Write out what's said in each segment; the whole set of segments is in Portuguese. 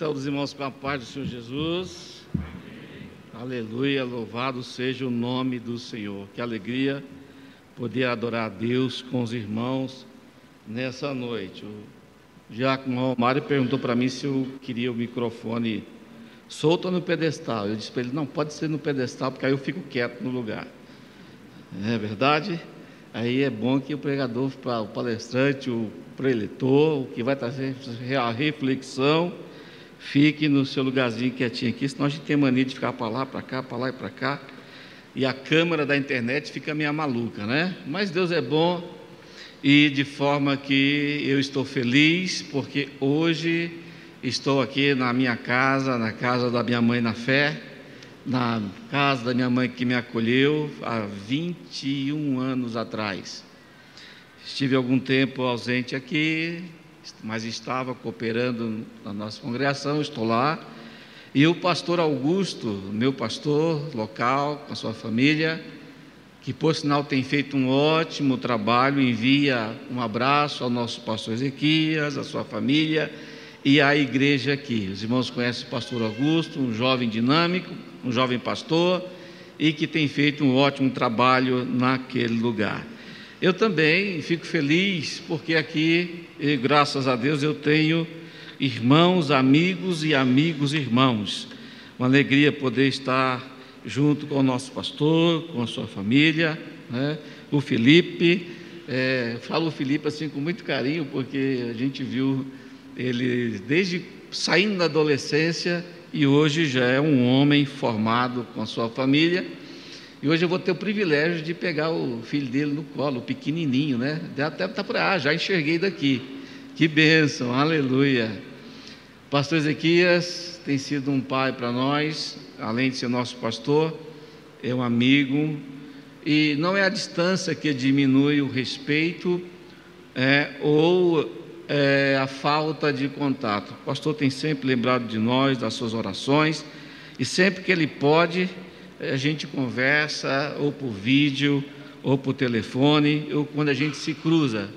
Saúde os irmãos com a paz do Senhor Jesus. Aleluia, louvado seja o nome do Senhor. Que alegria poder adorar a Deus com os irmãos nessa noite. O Diácono Romário perguntou para mim se eu queria o microfone solto ou no pedestal. Eu disse para ele: não, pode ser no pedestal, porque aí eu fico quieto no lugar. É verdade? Aí é bom que o pregador, o palestrante, o preletor, o que vai trazer a reflexão, fique no seu lugarzinho quietinho aqui, senão a gente tem mania de ficar para lá, para cá, para lá e para cá. E a câmera da internet fica meio maluca, né? Mas Deus é bom e de forma que eu estou feliz, porque hoje estou aqui na minha casa, na casa da minha mãe na fé, na casa da minha mãe que me acolheu há 21 anos atrás. Estive algum tempo ausente aqui, mas estava cooperando na nossa congregação, estou lá. E o pastor Augusto, meu pastor local, com a sua família, que por sinal tem feito um ótimo trabalho, envia um abraço ao nosso pastor Ezequias, à sua família e à igreja aqui. Os irmãos conhecem o pastor Augusto, um jovem dinâmico, um jovem pastor e que tem feito um ótimo trabalho naquele lugar. Eu também fico feliz porque aqui, graças a Deus, eu tenho irmãos, amigos e amigos irmãos. Uma alegria poder estar junto com o nosso pastor, com a sua família, né? o Felipe. É, falo o Felipe assim com muito carinho, porque a gente viu ele desde saindo da adolescência e hoje já é um homem formado com a sua família. E hoje eu vou ter o privilégio de pegar o filho dele no colo, pequenininho, né? Até tá por ah, já enxerguei daqui. Que bênção, aleluia. Pastor Ezequias tem sido um pai para nós, além de ser nosso pastor, é um amigo. E não é a distância que diminui o respeito é, ou é, a falta de contato. O pastor tem sempre lembrado de nós, das suas orações, e sempre que ele pode, a gente conversa, ou por vídeo, ou por telefone, ou quando a gente se cruza.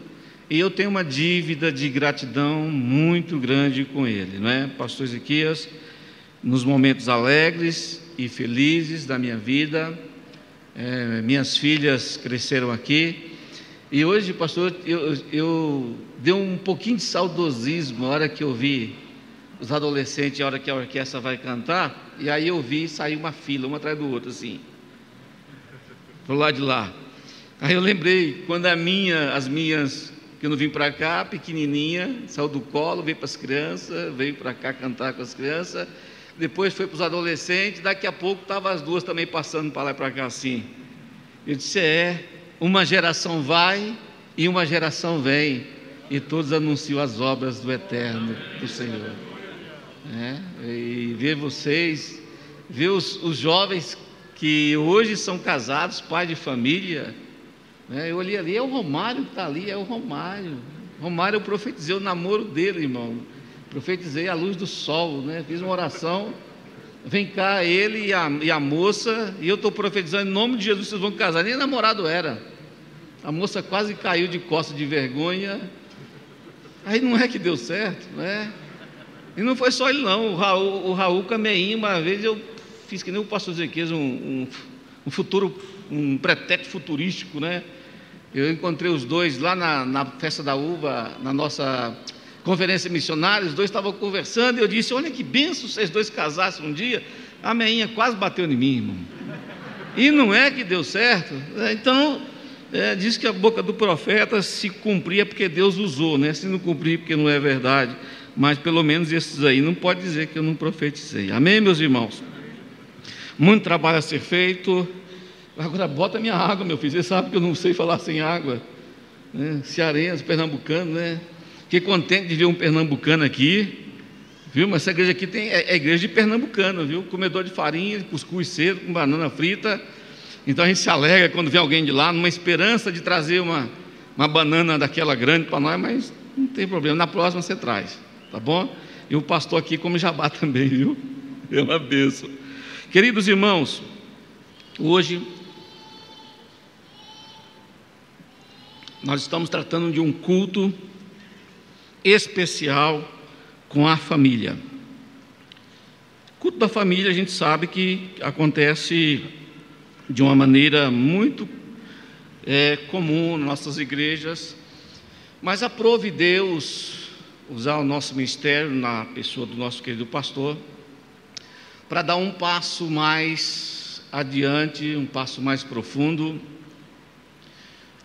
E eu tenho uma dívida de gratidão muito grande com ele, não é? Pastor Ezequias, nos momentos alegres e felizes da minha vida, é, minhas filhas cresceram aqui, e hoje, pastor, eu, eu dei um pouquinho de saudosismo na hora que eu vi os adolescentes, a hora que a orquestra vai cantar, e aí eu vi sair uma fila, uma atrás do outro, assim, pro lado de lá. Aí eu lembrei, quando a minha, as minhas, que eu não vim para cá, pequenininha, saiu do colo, veio para as crianças, veio para cá cantar com as crianças, depois foi para os adolescentes, daqui a pouco estavam as duas também passando para lá e para cá assim. Eu disse, é, uma geração vai e uma geração vem, e todos anunciam as obras do eterno do Senhor. É, e ver vocês, ver os, os, jovens que hoje são casados, pai de família. Né? Eu olhei ali, é o Romário que está ali, é o Romário. Romário, eu profetizei o namoro dele, irmão. Profetizei a luz do sol, né? Fiz uma oração. Vem cá, ele e a, e a moça, e eu estou profetizando em nome de Jesus, vocês vão casar. Nem namorado era. A moça quase caiu de costas de vergonha. Aí não é que deu certo, né? E não foi só ele não, o Raul, o Raul Cameinho, uma vez eu fiz que nem o pastor Zequias, um, um, um futuro, um pretexto futurístico, né? Eu encontrei os dois lá na, na festa da uva, na nossa conferência missionária, os dois estavam conversando, e eu disse, olha que benção vocês dois casassem um dia. A meinha quase bateu em mim, irmão. E não é que deu certo. Então, é, diz que a boca do profeta se cumpria porque Deus usou, né? Se não cumprir porque não é verdade. Mas pelo menos esses aí não pode dizer que eu não profetizei. Amém, meus irmãos? Muito trabalho a ser feito. Agora bota minha água, meu filho. Você sabe que eu não sei falar sem água. Né? Cearense, pernambucano, né? Fiquei contente de ver um pernambucano aqui. Viu? Mas essa igreja aqui tem, é, é igreja de pernambucano, viu? Comedor de farinha, cuscuz cedo, com banana frita então a gente se alegra quando vê alguém de lá, numa esperança de trazer uma, uma banana daquela grande para nós, mas não tem problema, na próxima você traz, tá bom? E o pastor aqui come jabá também, viu? É uma benção. Queridos irmãos, hoje nós estamos tratando de um culto especial com a família. culto da família a gente sabe que acontece de uma maneira muito é, comum nas nossas igrejas, mas aprove Deus usar o nosso ministério na pessoa do nosso querido pastor para dar um passo mais adiante, um passo mais profundo,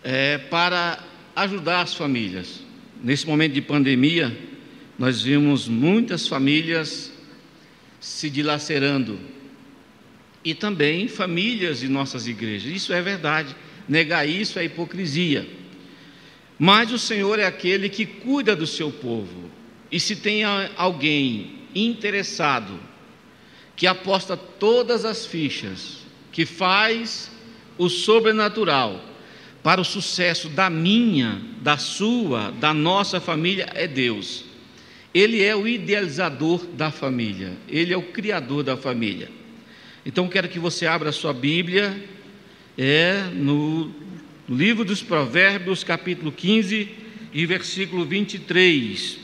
é, para ajudar as famílias. Nesse momento de pandemia, nós vimos muitas famílias se dilacerando e também famílias de nossas igrejas. Isso é verdade. Negar isso é hipocrisia. Mas o Senhor é aquele que cuida do seu povo. E se tem alguém interessado, que aposta todas as fichas, que faz o sobrenatural para o sucesso da minha, da sua, da nossa família, é Deus. Ele é o idealizador da família, ele é o criador da família. Então quero que você abra a sua Bíblia, é no livro dos Provérbios, capítulo 15 e versículo 23.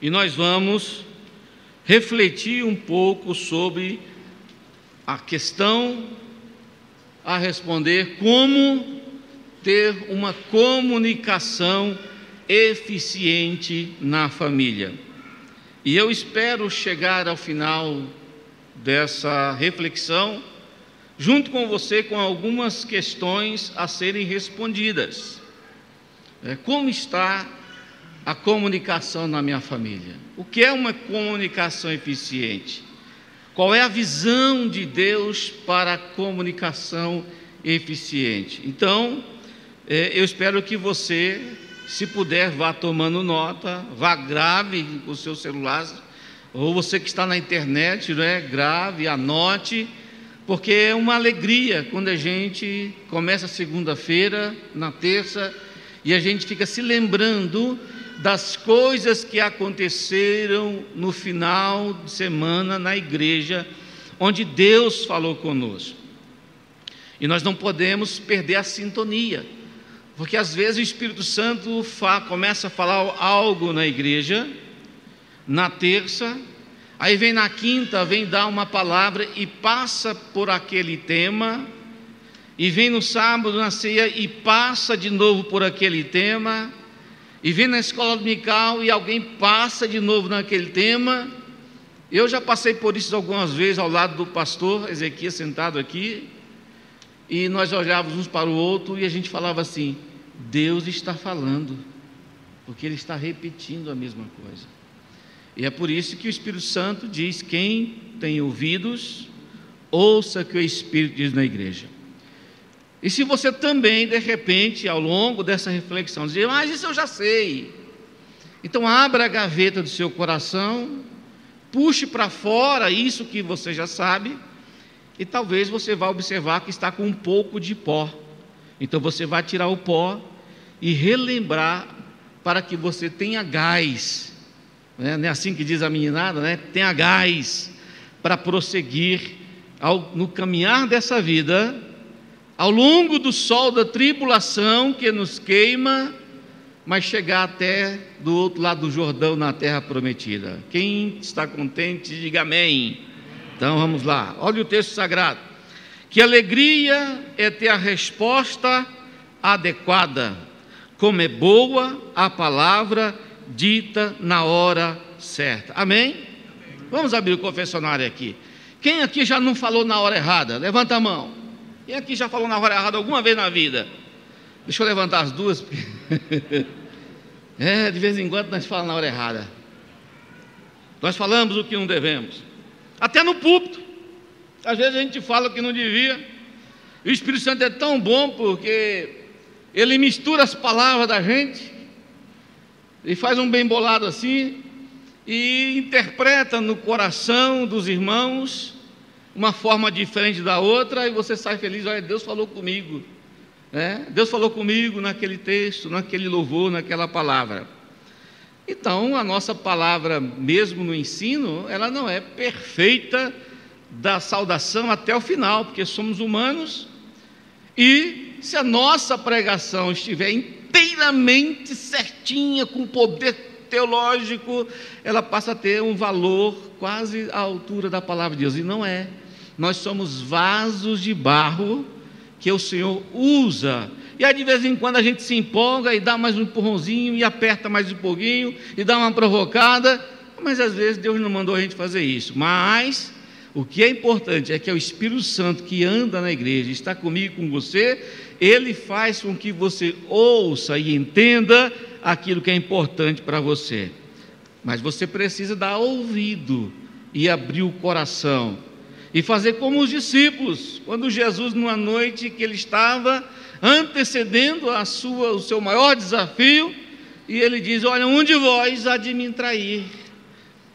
E nós vamos refletir um pouco sobre a questão a responder como ter uma comunicação eficiente na família. E eu espero chegar ao final dessa reflexão, junto com você, com algumas questões a serem respondidas. É, como está a comunicação na minha família? O que é uma comunicação eficiente? Qual é a visão de Deus para a comunicação eficiente? Então, é, eu espero que você, se puder, vá tomando nota, vá grave com o seu celular ou você que está na internet, né, grave, anote, porque é uma alegria quando a gente começa segunda-feira, na terça, e a gente fica se lembrando das coisas que aconteceram no final de semana na igreja, onde Deus falou conosco. E nós não podemos perder a sintonia, porque às vezes o Espírito Santo começa a falar algo na igreja, na terça, aí vem na quinta, vem dar uma palavra e passa por aquele tema, e vem no sábado na ceia e passa de novo por aquele tema, e vem na escola dominical e alguém passa de novo naquele tema. Eu já passei por isso algumas vezes ao lado do pastor Ezequias sentado aqui, e nós olhávamos uns para o outro e a gente falava assim: Deus está falando, porque Ele está repetindo a mesma coisa. E é por isso que o Espírito Santo diz: quem tem ouvidos, ouça o que o Espírito diz na igreja. E se você também, de repente, ao longo dessa reflexão, dizer, mas isso eu já sei. Então, abra a gaveta do seu coração, puxe para fora isso que você já sabe, e talvez você vá observar que está com um pouco de pó. Então, você vai tirar o pó e relembrar para que você tenha gás né? não é assim que diz a meninada, né? tenha gás para prosseguir ao, no caminhar dessa vida, ao longo do sol da tribulação que nos queima, mas chegar até do outro lado do Jordão, na terra prometida. Quem está contente, diga amém. Então vamos lá, olha o texto sagrado. Que alegria é ter a resposta adequada, como é boa a palavra dita na hora certa. Amém? Vamos abrir o confessionário aqui. Quem aqui já não falou na hora errada? Levanta a mão. Quem aqui já falou na hora errada alguma vez na vida? Deixa eu levantar as duas. é, de vez em quando nós falamos na hora errada. Nós falamos o que não devemos. Até no púlpito. Às vezes a gente fala o que não devia. E o Espírito Santo é tão bom porque ele mistura as palavras da gente e faz um bem bolado assim e interpreta no coração dos irmãos uma forma diferente da outra e você sai feliz, olha, Deus falou comigo. Né? Deus falou comigo naquele texto, naquele louvor, naquela palavra. Então, a nossa palavra, mesmo no ensino, ela não é perfeita da saudação até o final, porque somos humanos e se a nossa pregação estiver inteiramente certinha, com poder teológico, ela passa a ter um valor quase à altura da palavra de Deus. E não é. Nós somos vasos de barro que o Senhor usa. E aí de vez em quando a gente se empolga e dá mais um empurrãozinho e aperta mais um pouquinho e dá uma provocada, mas às vezes Deus não mandou a gente fazer isso. Mas o que é importante é que é o Espírito Santo que anda na igreja, está comigo com você, ele faz com que você ouça e entenda aquilo que é importante para você. Mas você precisa dar ouvido e abrir o coração e fazer como os discípulos, quando Jesus numa noite que ele estava antecedendo a sua o seu maior desafio, e ele diz: "Olha, um de vós há de me trair".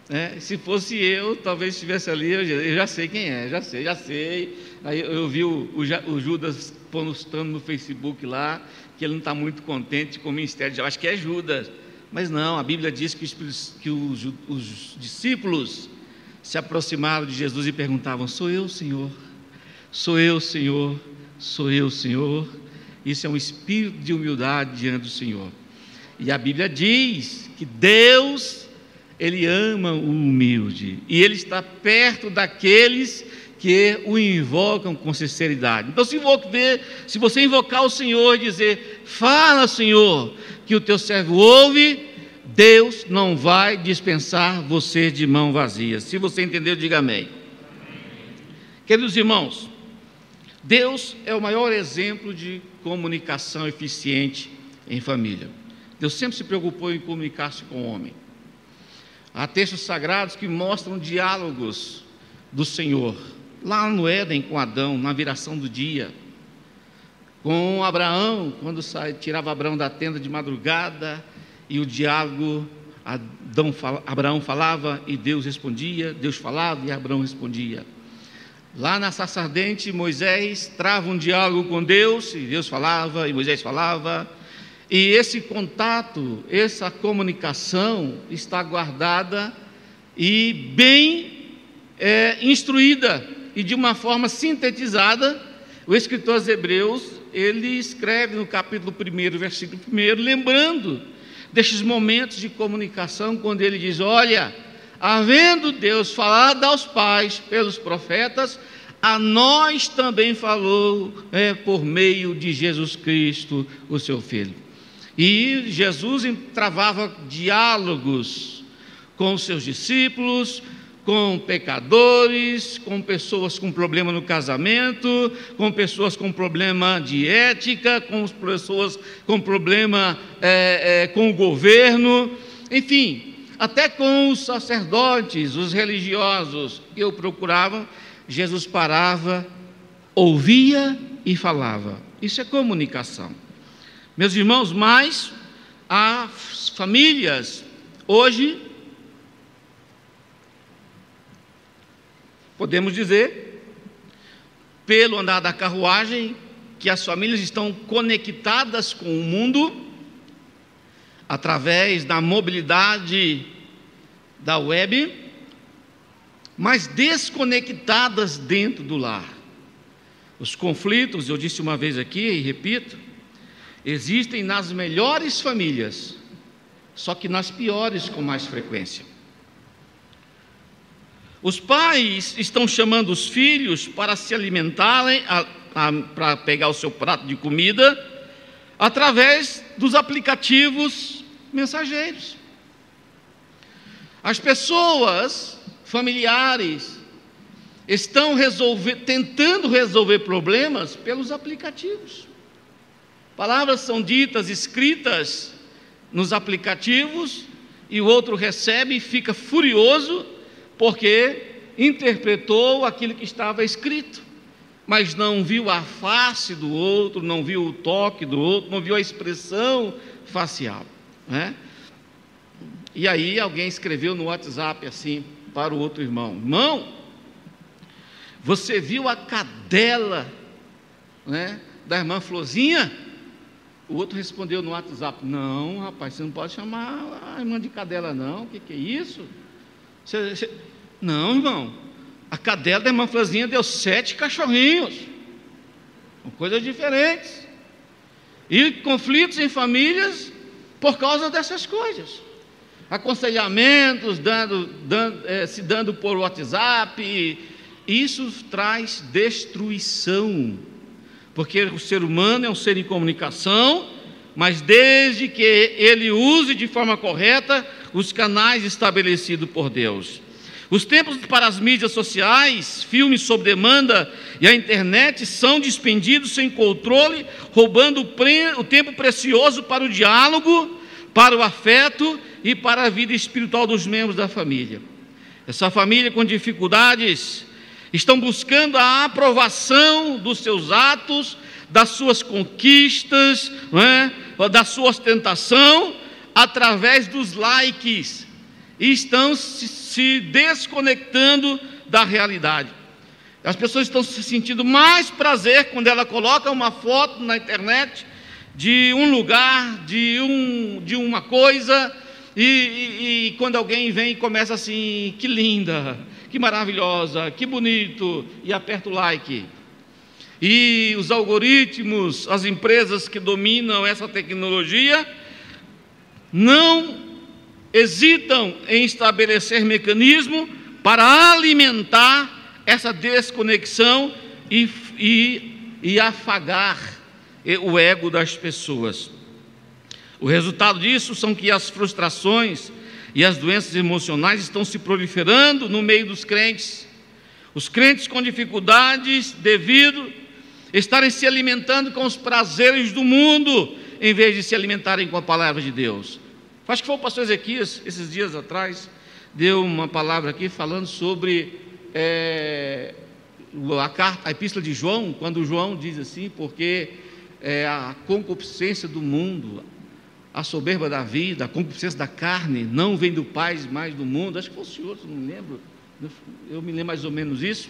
É, se fosse eu, talvez estivesse ali, eu já, sei quem é, já sei, já sei. Aí eu vi o, o, o Judas postando no Facebook lá, que ele não está muito contente com o ministério, eu acho que é Judas. Mas não, a Bíblia diz que, que os, os discípulos se aproximaram de Jesus e perguntavam: Sou eu, Senhor? Sou eu, Senhor? Sou eu, Senhor? Isso é um espírito de humildade diante do Senhor. E a Bíblia diz que Deus ele ama o humilde e ele está perto daqueles que o invocam com sinceridade. Então, se, se você invocar o Senhor e dizer, fala, Senhor, que o teu servo ouve, Deus não vai dispensar você de mão vazia. Se você entendeu, diga amém. Queridos irmãos, Deus é o maior exemplo de comunicação eficiente em família. Deus sempre se preocupou em comunicar-se com o homem. Há textos sagrados que mostram diálogos do Senhor, lá no Éden com Adão, na viração do dia, com Abraão, quando sai, tirava Abraão da tenda de madrugada, e o diálogo, Adão, Abraão falava e Deus respondia, Deus falava e Abraão respondia. Lá na sarça ardente, Moisés trava um diálogo com Deus, e Deus falava, e Moisés falava, e esse contato, essa comunicação está guardada e bem é, instruída e de uma forma sintetizada. O escritor aos Hebreus, ele escreve no capítulo 1, versículo 1, lembrando destes momentos de comunicação, quando ele diz: Olha, havendo Deus falado aos pais pelos profetas, a nós também falou é, por meio de Jesus Cristo, o seu Filho. E Jesus travava diálogos com os seus discípulos, com pecadores, com pessoas com problema no casamento, com pessoas com problema de ética, com pessoas com problema é, é, com o governo, enfim, até com os sacerdotes, os religiosos que eu procurava, Jesus parava, ouvia e falava. Isso é comunicação. Meus irmãos, mas as famílias hoje podemos dizer, pelo andar da carruagem, que as famílias estão conectadas com o mundo através da mobilidade da web, mas desconectadas dentro do lar. Os conflitos, eu disse uma vez aqui e repito, existem nas melhores famílias, só que nas piores com mais frequência. Os pais estão chamando os filhos para se alimentarem, para pegar o seu prato de comida, através dos aplicativos mensageiros. As pessoas familiares estão resolver, tentando resolver problemas pelos aplicativos. Palavras são ditas, escritas nos aplicativos, e o outro recebe e fica furioso porque interpretou aquilo que estava escrito, mas não viu a face do outro, não viu o toque do outro, não viu a expressão facial. Né? E aí alguém escreveu no WhatsApp assim para o outro irmão: Irmão, você viu a cadela né, da irmã Flozinha? O outro respondeu no WhatsApp: Não, rapaz, você não pode chamar a irmã de cadela, não. O que, que é isso? Não, irmão. A cadela da irmã Flazinha deu sete cachorrinhos. São coisas diferentes. E conflitos em famílias por causa dessas coisas. aconselhamentos dando, dando, é, se dando por WhatsApp. Isso traz destruição, porque o ser humano é um ser em comunicação, mas desde que ele use de forma correta os canais estabelecidos por Deus. Os tempos para as mídias sociais, filmes sob demanda e a internet são dispendidos sem controle, roubando o, tempo precioso para o diálogo, para o afeto e para a vida espiritual dos membros da família. Essa família com dificuldades estão buscando a aprovação dos seus atos, das suas conquistas, é? Da sua ostentação, através dos likes, e estão se, desconectando da realidade. As pessoas estão se sentindo mais prazer quando ela coloca uma foto na internet de um lugar, de, um, de uma coisa, e, e, e quando alguém vem e começa assim, que linda, que maravilhosa, que bonito, e aperta o like. E os algoritmos, as empresas que dominam essa tecnologia, não hesitam em estabelecer mecanismo para alimentar essa desconexão e, e, e afagar o ego das pessoas. O resultado disso são que as frustrações e as doenças emocionais estão se proliferando no meio dos crentes. Os crentes com dificuldades devido estarem se alimentando com os prazeres do mundo, em vez de se alimentarem com a palavra de Deus. Acho que foi o pastor Ezequias, esses dias atrás, deu uma palavra aqui falando sobre é, a, carta, a epístola de João, quando João diz assim, porque é, a concupiscência do mundo, a soberba da vida, a concupiscência da carne, não vem do Pai, mas do mundo. Acho que foi o senhor, não me lembro. Eu me lembro mais ou menos isso.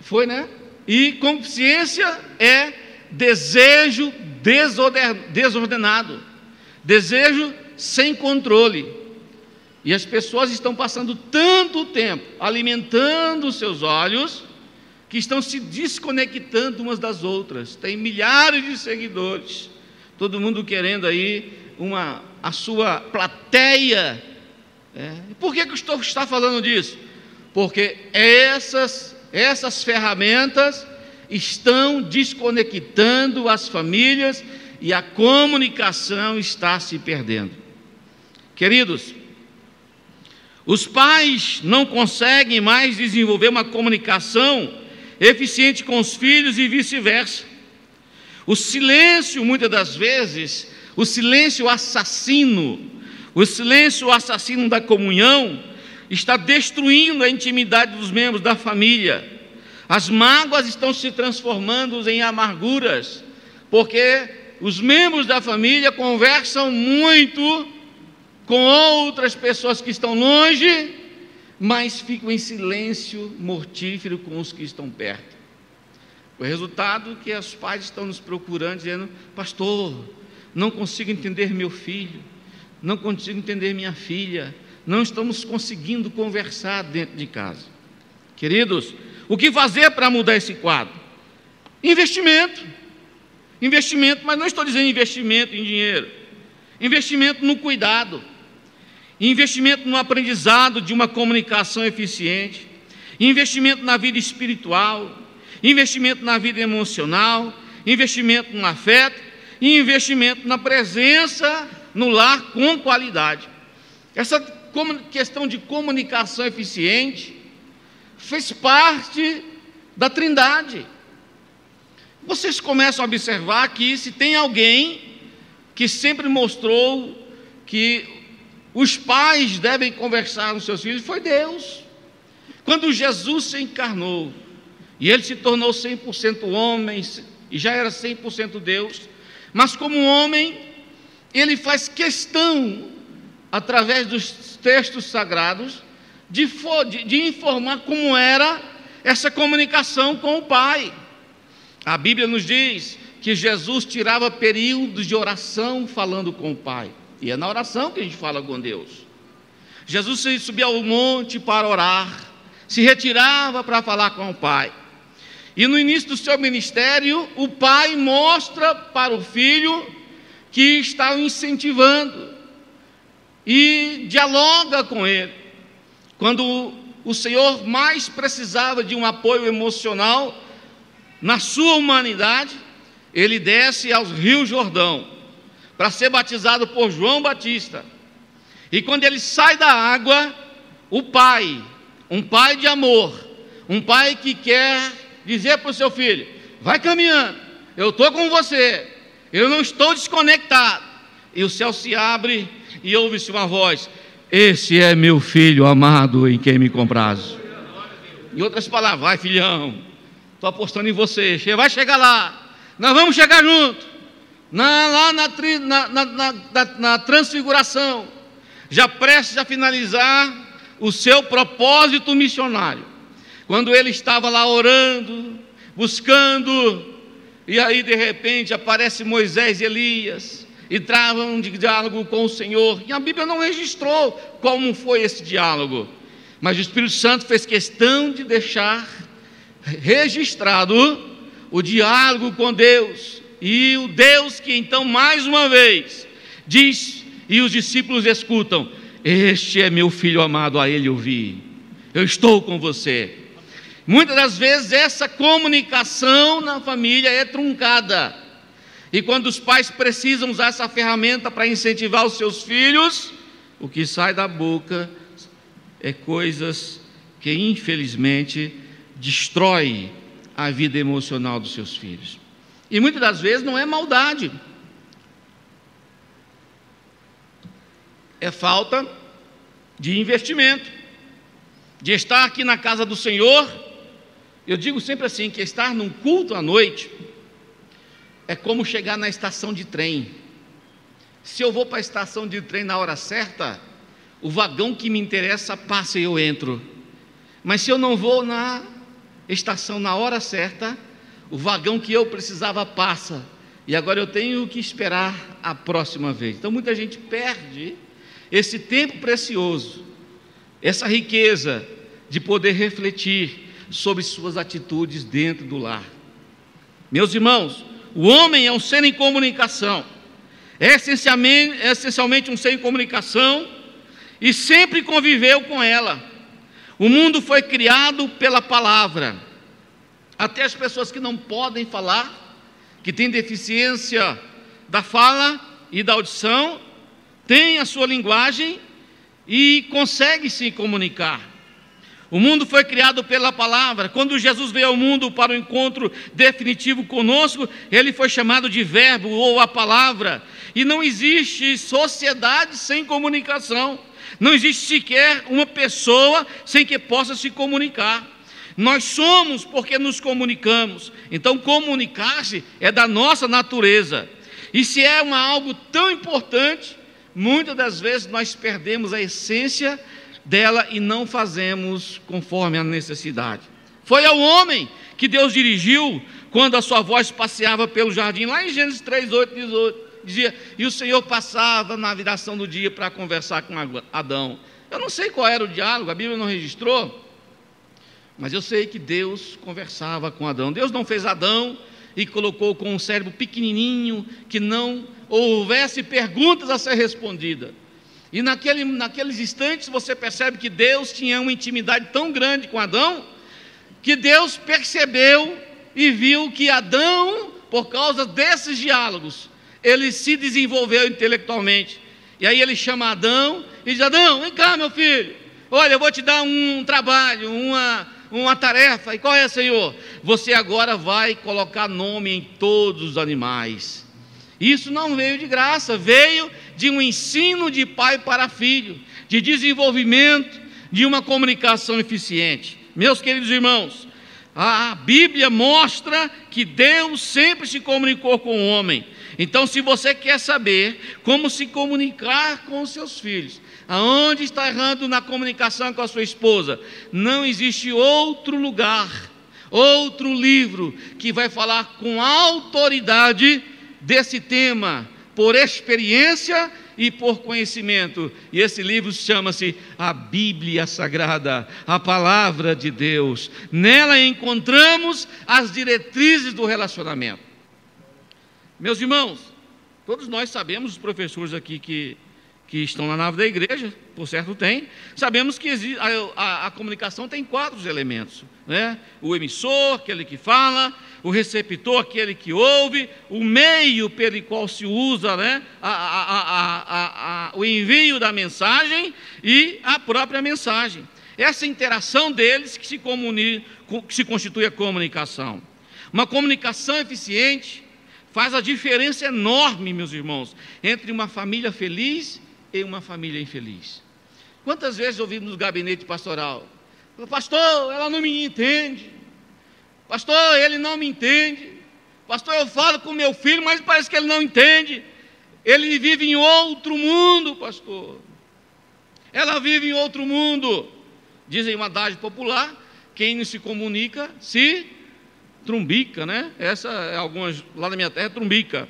Foi, né? E concupiscência é desejo desordenado desejo sem controle. E as pessoas estão passando tanto tempo alimentando seus olhos que estão se desconectando umas das outras. Tem milhares de seguidores, todo mundo querendo aí uma a sua plateia. É. Por que, que o estou está falando disso? Porque essas essas ferramentas estão desconectando as famílias e a comunicação está se perdendo. Queridos, os pais não conseguem mais desenvolver uma comunicação eficiente com os filhos e vice-versa. O silêncio, muitas das vezes, o silêncio assassino, o silêncio assassino da comunhão, está destruindo a intimidade dos membros da família. As mágoas estão se transformando em amarguras, porque os membros da família conversam muito com outras pessoas que estão longe, mas ficam em silêncio mortífero com os que estão perto. O resultado é que os pais estão nos procurando, dizendo: Pastor, não consigo entender meu filho, não consigo entender minha filha, não estamos conseguindo conversar dentro de casa. Queridos, o que fazer para mudar esse quadro? Investimento. Investimento, mas não estou dizendo investimento em dinheiro. Investimento no cuidado. Investimento no aprendizado de uma comunicação eficiente. Investimento na vida espiritual. Investimento na vida emocional. Investimento no afeto. E investimento na presença no lar com qualidade. Essa questão de comunicação eficiente fez parte da Trindade vocês começam a observar que se tem alguém que sempre mostrou que os pais devem conversar com seus filhos, foi Deus. Quando Jesus se encarnou e ele se tornou 100% homem e já era 100% Deus, mas como homem, ele faz questão, através dos textos sagrados, de, de, de informar como era essa comunicação com o Pai. A Bíblia nos diz que Jesus tirava períodos de oração falando com o Pai. E é na oração que a gente fala com Deus. Jesus subia ao monte para orar, se retirava para falar com o Pai. E no início do seu ministério, o pai mostra para o filho que está o incentivando. E dialoga com ele. Quando o Senhor mais precisava de um apoio emocional na sua humanidade, ele desce ao Rio Jordão para ser batizado por João Batista. E quando ele sai da água, o pai, um pai de amor, um pai que quer dizer para o seu filho: vai caminhando, eu estou com você, eu não estou desconectado. E o céu se abre e ouve-se uma voz: Esse é meu filho amado em quem me comprazo. Em outras palavras, vai filhão, estou apostando em você, vai chegar lá, nós vamos chegar junto, na, lá na, na, na, na transfiguração, já prestes a finalizar o seu propósito missionário. Quando ele estava lá orando, buscando, e aí de repente aparece Moisés e Elias, e travam de diálogo com o Senhor. E a Bíblia não registrou como foi esse diálogo, mas o Espírito Santo fez questão de deixar registrado o diálogo com Deus. E o Deus que então mais uma vez diz e os discípulos escutam: Este é meu filho amado, a ele ouvi. Eu estou com você. Muitas das vezes essa comunicação na família é truncada. E quando os pais precisam usar essa ferramenta para incentivar os seus filhos, o que sai da boca é coisas que infelizmente destrói a vida emocional dos seus filhos. E muitas das vezes não é maldade. É falta de investimento. De estar aqui na casa do Senhor. Eu digo sempre assim: que estar num culto à noite é como chegar na estação de trem. Se eu vou para a estação de trem na hora certa, o vagão que me interessa passa e eu entro. Mas se eu não vou na estação na hora certa, o vagão que eu precisava passa. E agora eu tenho que esperar a próxima vez. Então muita gente perde esse tempo precioso, essa riqueza de poder refletir sobre suas atitudes dentro do lar. Meus irmãos, o homem é um ser em comunicação, é essencialmente, é essencialmente um ser em comunicação e sempre conviveu com ela. O mundo foi criado pela palavra. Até as pessoas que não podem falar, que têm deficiência da fala e da audição, têm a sua linguagem e conseguem se comunicar. O mundo foi criado pela palavra. Quando Jesus veio ao mundo para o encontro definitivo conosco, ele foi chamado de Verbo ou a palavra. E não existe sociedade sem comunicação. Não existe sequer uma pessoa sem que possa se comunicar. Nós somos porque nos comunicamos. Então, comunicar-se é da nossa natureza. E se é uma, algo tão importante, muitas das vezes nós perdemos a essência dela e não fazemos conforme a necessidade. Foi ao homem que Deus dirigiu quando a sua voz passeava pelo jardim, lá em Gênesis 3, 8, 18, dizia, e o Senhor passava na viração do dia para conversar com Adão. Eu não sei qual era o diálogo, a Bíblia não registrou, mas eu sei que Deus conversava com Adão. Deus não fez Adão e colocou com um cérebro pequenininho que não houvesse perguntas a ser respondidas. E naquele, naqueles instantes você percebe que Deus tinha uma intimidade tão grande com Adão, que Deus percebeu e viu que Adão, por causa desses diálogos, ele se desenvolveu intelectualmente. E aí ele chama Adão e diz: Adão, vem cá, meu filho. Olha, eu vou te dar um trabalho, uma, uma tarefa. E qual é, Senhor? Você agora vai colocar nome em todos os animais. Isso não veio de graça, veio de um ensino de pai para filho, de desenvolvimento de uma comunicação eficiente. Meus queridos irmãos, a Bíblia mostra que Deus sempre se comunicou com o homem. Então, se você quer saber como se comunicar com os seus filhos, aonde está errando na comunicação com a sua esposa, não existe outro lugar, outro livro que vai falar com autoridade desse tema por experiência e por conhecimento. E esse livro chama-se A Bíblia Sagrada, a Palavra de Deus. Nela encontramos as diretrizes do relacionamento. Meus irmãos, todos nós sabemos, os professores aqui que, que estão na nave da igreja, por certo tem, sabemos que a, a, a comunicação tem quatro elementos: né? o emissor, aquele que fala, o receptor, aquele que ouve, o meio pelo qual se usa né? a, o envio da mensagem e a própria mensagem. Essa interação deles que se, comunica, que se constitui a comunicação. Uma comunicação eficiente faz a diferença enorme, meus irmãos, entre uma família feliz e uma família infeliz. Quantas vezes ouvimos no gabinete pastoral? Pastor, ela não me entende. Pastor, ele não me entende. Pastor, eu falo com meu filho, mas parece que ele não entende. Ele vive em outro mundo, pastor. Ela vive em outro mundo. Dizem uma adagem popular: quem não se comunica se trumbica, né? Essa é algumas lá na minha terra, trumbica.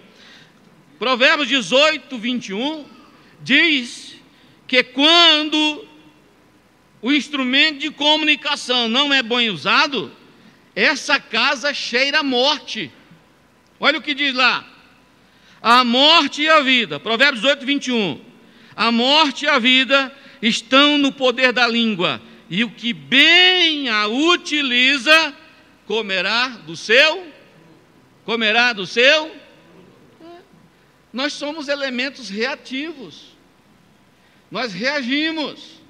Provérbios 18, 21 diz que quando o instrumento de comunicação não é bem usado, essa casa cheira a morte. Olha o que diz lá: a morte e a vida, Provérbios 8, 21. A morte e a vida estão no poder da língua, e o que bem a utiliza, comerá do seu, comerá do seu. Nós somos elementos reativos, nós reagimos.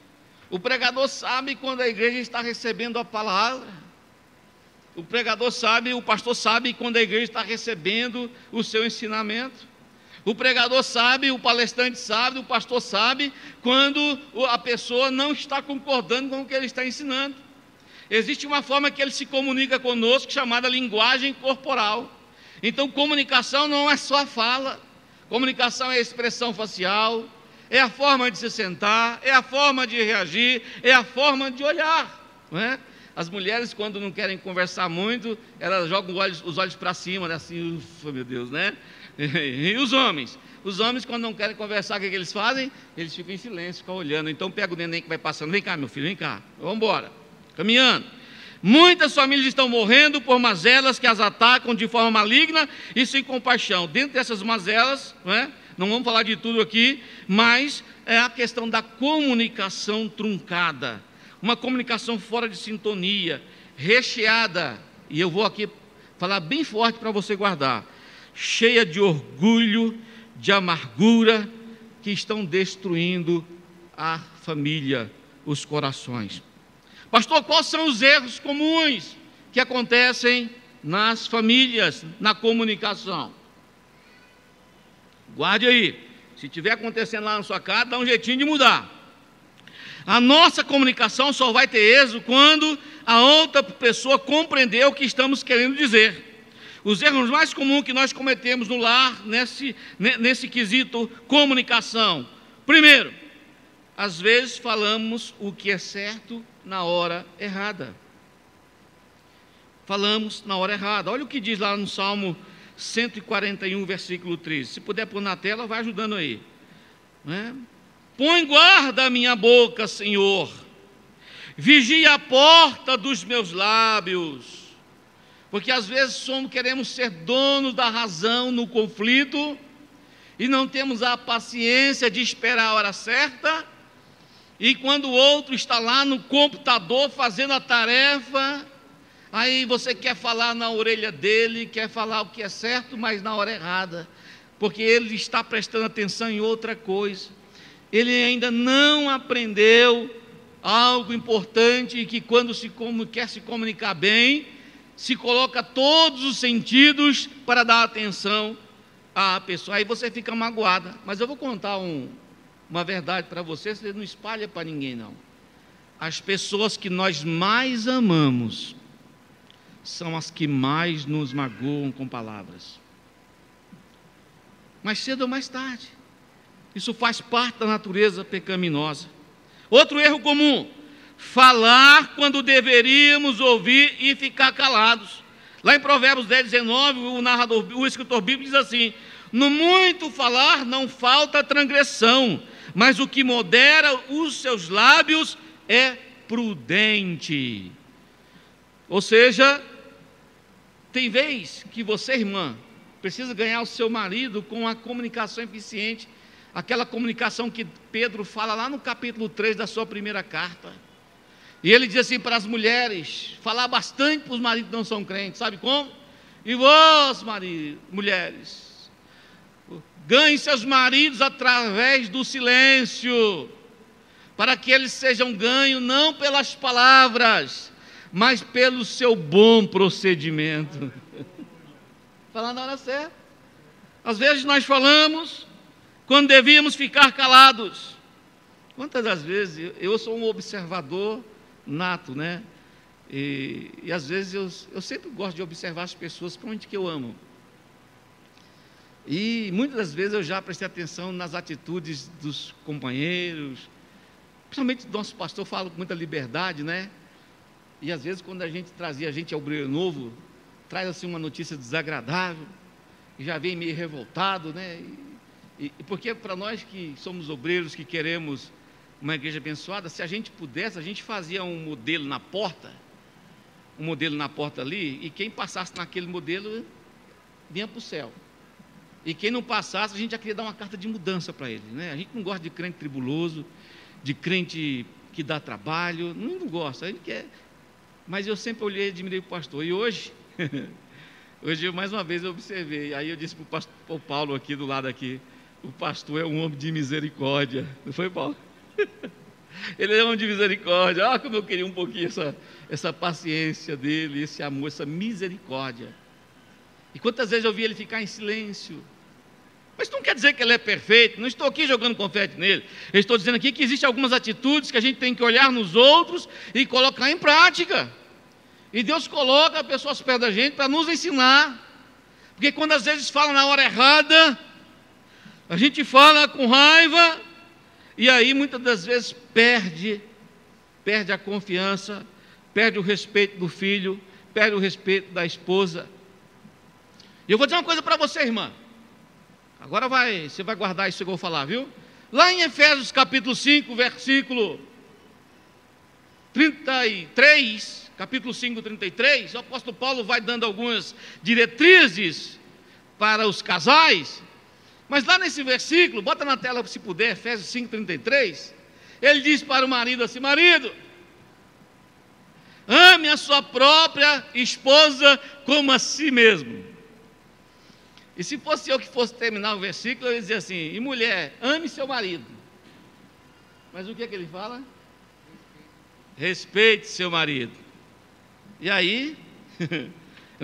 O pregador sabe quando a igreja está recebendo a palavra. O pregador sabe, o pastor sabe quando a igreja está recebendo o seu ensinamento. O pregador sabe, o palestrante sabe, o pastor sabe quando a pessoa não está concordando com o que ele está ensinando. Existe uma forma que ele se comunica conosco chamada linguagem corporal. Então, comunicação não é só fala, comunicação é expressão facial, é a forma de se sentar, é a forma de reagir, é a forma de olhar. Não é? As mulheres, quando não querem conversar muito, elas jogam os olhos, os olhos para cima, né? assim, ufa, meu Deus, né? E os homens? Os homens, quando não querem conversar, o que, é que eles fazem? Eles ficam em silêncio, ficam olhando. Então pega o neném que vai passando, vem cá, meu filho, vem cá, vamos embora, caminhando. Muitas famílias estão morrendo por mazelas que as atacam de forma maligna e sem compaixão. Dentro dessas mazelas, não, é? não vamos falar de tudo aqui, mas é a questão da comunicação truncada, uma comunicação fora de sintonia, recheada, e eu vou aqui falar bem forte para você guardar cheia de orgulho, de amargura, que estão destruindo a família, os corações. Pastor, quais são os erros comuns que acontecem nas famílias, na comunicação? Guarde aí. Se estiver acontecendo lá na sua casa, dá um jeitinho de mudar. A nossa comunicação só vai ter êxito quando a outra pessoa compreender o que estamos querendo dizer. Os erros mais comuns que nós cometemos no lar, nesse, nesse quesito comunicação. Primeiro, às vezes falamos o que é certo na hora errada. Falamos na hora errada. Olha o que diz lá no Salmo 141, versículo 13. Se puder pôr na tela, vai ajudando aí. Né? Põe guarda a minha boca, Senhor. Vigia a porta dos meus lábios porque às vezes somos, queremos ser donos da razão no conflito e não temos a paciência de esperar a hora certa. E quando o outro está lá no computador fazendo a tarefa, aí você quer falar na orelha dele, quer falar o que é certo, mas na hora errada, porque ele está prestando atenção em outra coisa. Ele ainda não aprendeu algo importante que quando se quer se comunicar bem, se coloca todos os sentidos para dar atenção à pessoa. Aí você fica magoada. Mas eu vou contar um, uma verdade para você, você não espalha para ninguém não. As pessoas que nós mais amamos são as que mais nos magoam com palavras. Mais cedo ou mais tarde. Isso faz parte da natureza pecaminosa. Outro erro comum: falar quando deveríamos ouvir e ficar calados. Lá em Provérbios 10, 19, o narrador, o escritor bíblico diz assim: No muito falar não falta transgressão, mas o que modera os seus lábios é prudente. Ou seja, tem vez que você, irmã, precisa ganhar o seu marido com a comunicação eficiente. Aquela comunicação que Pedro fala lá no capítulo 3 da sua primeira carta. E ele diz assim para as mulheres, falar bastante para os maridos que não são crentes, sabe como? E vós, maridos, mulheres, ganhem seus maridos através do silêncio, para que eles sejam ganhos não pelas palavras, mas pelo seu bom procedimento. Falando na hora certa. Às vezes nós falamos quando devíamos ficar calados. Quantas das vezes eu sou um observador nato, né? E, e às vezes eu, eu sempre gosto de observar as pessoas, principalmente que eu amo. E muitas das vezes eu já prestei atenção nas atitudes dos companheiros, principalmente do nosso pastor, fala com muita liberdade, né? E às vezes quando a gente trazia a gente ao brilho novo, traz assim uma notícia desagradável, e já vem meio revoltado, né? E porque para nós que somos obreiros, que queremos uma igreja abençoada, se a gente pudesse, a gente fazia um modelo na porta, um modelo na porta ali, e quem passasse naquele modelo vinha para o céu. E quem não passasse, a gente já queria dar uma carta de mudança para ele. Né? A gente não gosta de crente tribuloso, de crente que dá trabalho, não, gosta, a gente quer. Mas eu sempre olhei e admirei o pastor. E hoje, hoje mais uma vez eu observei, aí eu disse para o Paulo aqui do lado aqui, o pastor é um homem de misericórdia. Não foi, Paulo? Ele é um de misericórdia. Ah, como eu queria um pouquinho essa, essa paciência dele, esse amor, essa misericórdia. E quantas vezes eu vi ele ficar em silêncio. Mas não quer dizer que ele é perfeito, não estou aqui jogando confete nele. Eu estou dizendo aqui que existem algumas atitudes que a gente tem que olhar nos outros e colocar em prática. E Deus coloca pessoas perto da gente para nos ensinar. Porque quando às vezes fala na hora errada, a gente fala com raiva, e aí muitas das vezes perde, perde a confiança, perde o respeito do filho, perde o respeito da esposa. E eu vou dizer uma coisa para você, irmã. Agora vai, você vai guardar isso que eu vou falar, viu? Lá em Efésios capítulo 5, versículo 33, capítulo 5, 33, o apóstolo Paulo vai dando algumas diretrizes para os casais, mas lá nesse versículo, bota na tela se puder, Efésios 5,33, ele diz para o marido assim: marido, ame a sua própria esposa como a si mesmo. E se fosse eu que fosse terminar o versículo, eu ia dizer assim: e mulher, ame seu marido. Mas o que é que ele fala? Respeite seu marido. E aí,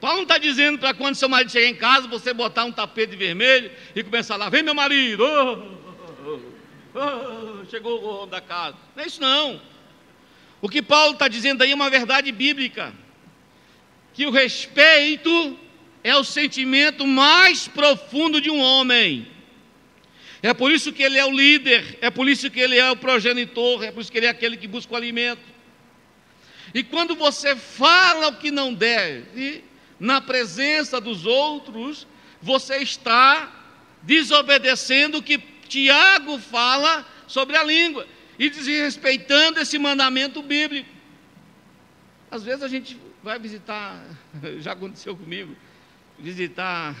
Paulo não está dizendo para quando seu marido chegar em casa, você botar um tapete vermelho e começar lá, vem meu marido, oh, oh, oh, chegou o homem da casa. Não é isso não. O que Paulo está dizendo aí é uma verdade bíblica. Que o respeito é o sentimento mais profundo de um homem. É por isso que ele é o líder, é por isso que ele é o progenitor, é por isso que ele é aquele que busca o alimento. E quando você fala o que não deve, na presença dos outros, você está desobedecendo o que Tiago fala sobre a língua e desrespeitando esse mandamento bíblico. Às vezes a gente vai visitar, já aconteceu comigo, visitar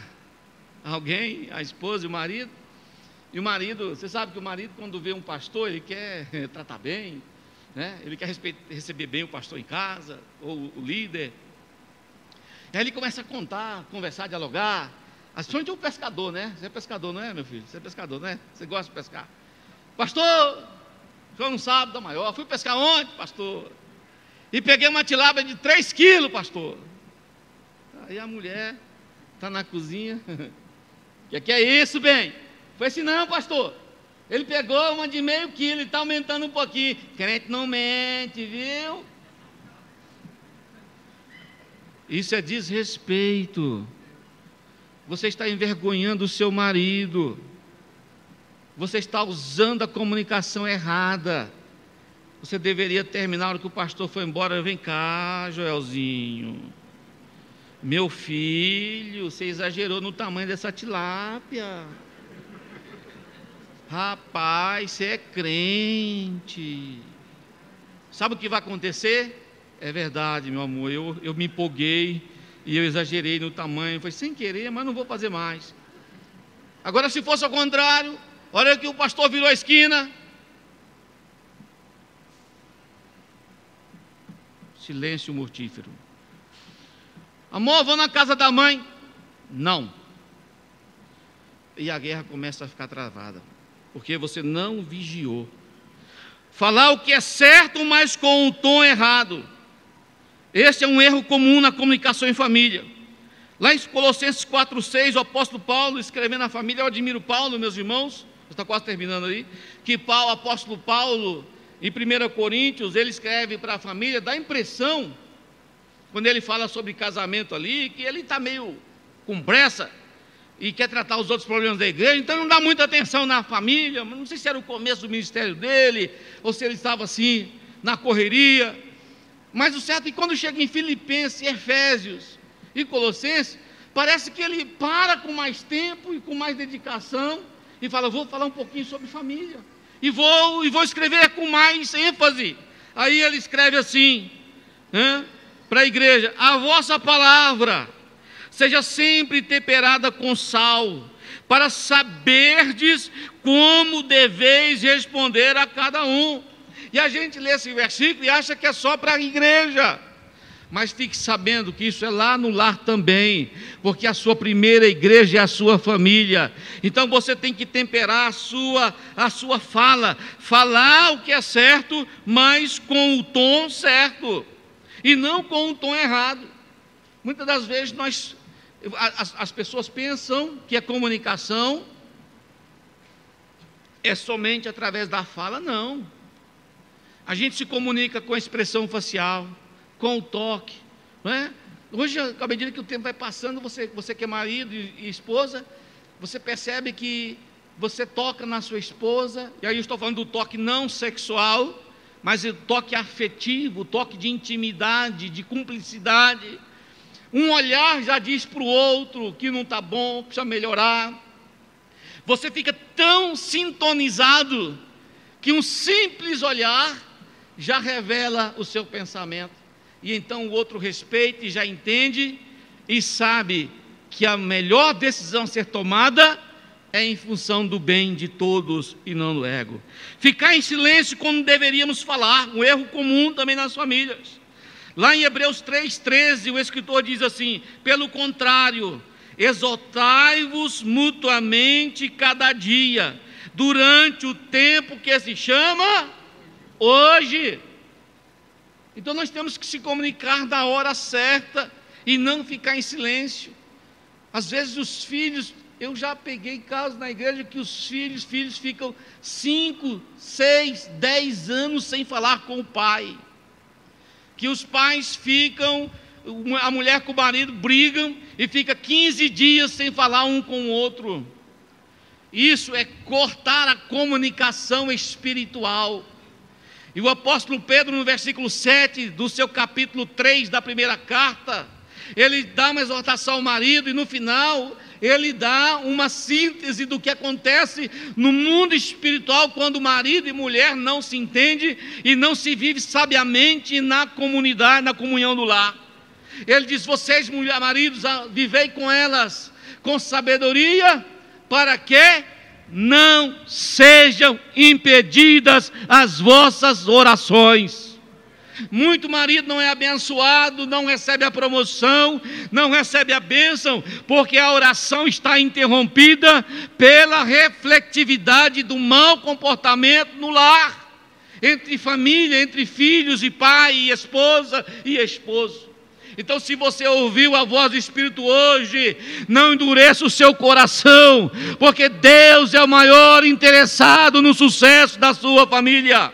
alguém, a esposa e o marido, e o marido, você sabe que o marido, quando vê um pastor, ele quer tratar bem, né? ele quer receber bem o pastor em casa, ou o líder. Aí ele começa a contar, conversar, dialogar. Principalmente o pescador, né? Você é pescador, não é, meu filho? Você é pescador, né? Você gosta de pescar. Pastor, foi um sábado da maior. Fui pescar ontem, pastor. E peguei uma tilápia de 3 quilos, pastor. Aí a mulher está na cozinha. O que, que é isso, bem? Foi assim, não, pastor. Ele pegou uma de meio quilo e está aumentando um pouquinho. Crente não mente, viu? Isso é desrespeito. Você está envergonhando o seu marido. Você está usando a comunicação errada. Você deveria terminar a hora que o pastor foi embora. Vem cá, Joelzinho. Meu filho, você exagerou no tamanho dessa tilápia. Rapaz, você é crente. Sabe o que vai acontecer? É verdade, meu amor, eu, eu me empolguei e eu exagerei no tamanho. Foi sem querer, mas não vou fazer mais. Agora, se fosse ao contrário, hora que o pastor virou a esquina. Silêncio mortífero. Amor, vou na casa da mãe. Não. E a guerra começa a ficar travada, porque você não vigiou. Falar o que é certo, mas com o tom errado. Esse é um erro comum na comunicação em família. Lá em Colossenses 4,6, o apóstolo Paulo, escrevendo na família, eu admiro Paulo, meus irmãos, está quase terminando aí, que Paulo, apóstolo Paulo, em 1 Coríntios, ele escreve para a família, dá a impressão, quando ele fala sobre casamento ali, que ele está meio com pressa e quer tratar os outros problemas da igreja, então não dá muita atenção na família, não sei se era o começo do ministério dele, ou se ele estava assim, na correria, mas o certo é que quando chega em Filipenses, Efésios e Colossenses, parece que ele para com mais tempo e com mais dedicação e fala: Vou falar um pouquinho sobre família, e vou, e vou escrever com mais ênfase. Aí ele escreve assim, né, para a igreja: A vossa palavra seja sempre temperada com sal, para saberdes como deveis responder a cada um. E a gente lê esse versículo e acha que é só para a igreja. Mas fique sabendo que isso é lá no lar também, porque a sua primeira igreja é a sua família. Então você tem que temperar a sua, a sua fala, falar o que é certo, mas com o tom certo, e não com o tom errado. Muitas das vezes nós, as, as pessoas pensam que a comunicação é somente através da fala, não. A gente se comunica com a expressão facial, com o toque. Não é? Hoje, à medida que o tempo vai passando, você, você que é marido e, e esposa, você percebe que você toca na sua esposa, e aí eu estou falando do toque não sexual, mas o toque afetivo, o toque de intimidade, de cumplicidade. Um olhar já diz para o outro que não está bom, precisa melhorar. Você fica tão sintonizado que um simples olhar já revela o seu pensamento. E então o outro respeita e já entende e sabe que a melhor decisão a ser tomada é em função do bem de todos e não do ego. Ficar em silêncio quando deveríamos falar, um erro comum também nas famílias. Lá em Hebreus 3,13, o escritor diz assim: pelo contrário, exaltai-vos mutuamente cada dia, durante o tempo que se chama hoje. Então nós temos que se comunicar da hora certa e não ficar em silêncio. Às vezes os filhos, eu já peguei casos na igreja que os filhos, filhos ficam 5, 6, 10 anos sem falar com o pai. Que os pais ficam, a mulher com o marido brigam e fica 15 dias sem falar um com o outro. Isso é cortar a comunicação espiritual. E o apóstolo Pedro, no versículo 7 do seu capítulo 3 da primeira carta, ele dá uma exortação ao marido e no final ele dá uma síntese do que acontece no mundo espiritual quando marido e mulher não se entendem e não se vive sabiamente na comunidade, na comunhão do lar. Ele diz: Vocês, maridos, vivei com elas com sabedoria, para que não sejam impedidas as vossas orações. Muito marido não é abençoado, não recebe a promoção, não recebe a bênção, porque a oração está interrompida pela refletividade do mau comportamento no lar, entre família, entre filhos e pai, e esposa e esposo. Então, se você ouviu a voz do Espírito hoje, não endureça o seu coração, porque Deus é o maior interessado no sucesso da sua família.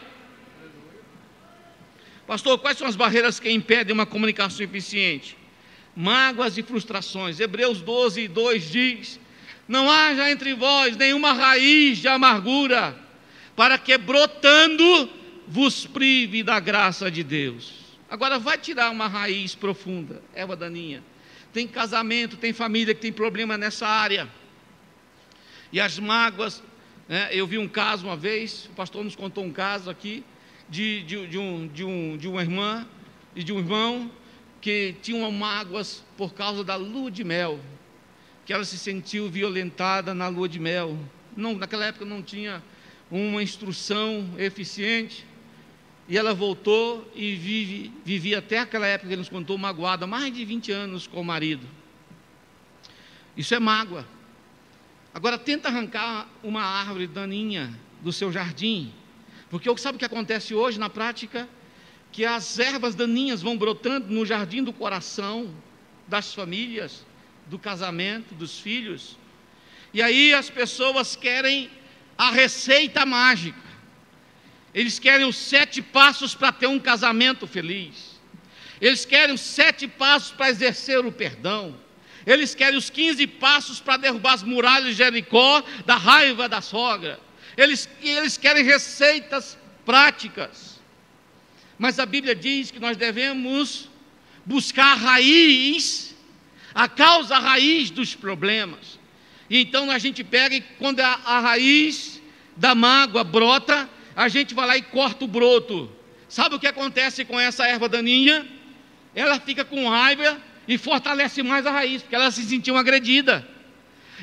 Pastor, quais são as barreiras que impedem uma comunicação eficiente? Mágoas e frustrações. Hebreus 12, 2 diz: Não haja entre vós nenhuma raiz de amargura, para que brotando vos prive da graça de Deus. Agora vai tirar uma raiz profunda, erva daninha. Tem casamento, tem família que tem problema nessa área. E as mágoas, né, eu vi um caso uma vez, o pastor nos contou um caso aqui, de, de, de, um, de, um, de uma irmã e de um irmão que tinham mágoas por causa da lua de mel, que ela se sentiu violentada na lua de mel. não, naquela época não tinha uma instrução eficiente. E ela voltou e vive, vivia até aquela época que ele nos contou, magoada, mais de 20 anos com o marido. Isso é mágoa. Agora tenta arrancar uma árvore daninha do seu jardim, porque sabe o que acontece hoje na prática? Que as ervas daninhas vão brotando no jardim do coração das famílias, do casamento, dos filhos. E aí as pessoas querem a receita mágica. Eles querem os sete passos para ter um casamento feliz. Eles querem os sete passos para exercer o perdão. Eles querem os 15 passos para derrubar as muralhas de Jericó da raiva da sogra. Eles, eles querem receitas práticas. Mas a Bíblia diz que nós devemos buscar a raiz, a causa a raiz dos problemas. E então a gente pega e quando a, a raiz da mágoa brota, a gente vai lá e corta o broto. Sabe o que acontece com essa erva daninha? Ela fica com raiva e fortalece mais a raiz, porque ela se sentiu agredida.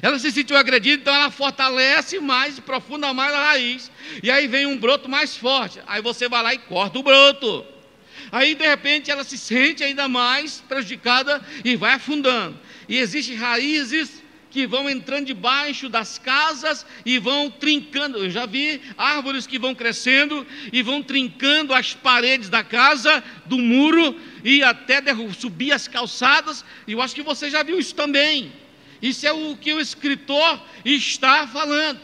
Ela se sentiu agredida, então ela fortalece mais, profunda mais a raiz. E aí vem um broto mais forte. Aí você vai lá e corta o broto. Aí de repente ela se sente ainda mais prejudicada e vai afundando. E existem raízes que vão entrando debaixo das casas e vão trincando. Eu já vi árvores que vão crescendo e vão trincando as paredes da casa, do muro e até subir as calçadas. E eu acho que você já viu isso também. Isso é o que o escritor está falando.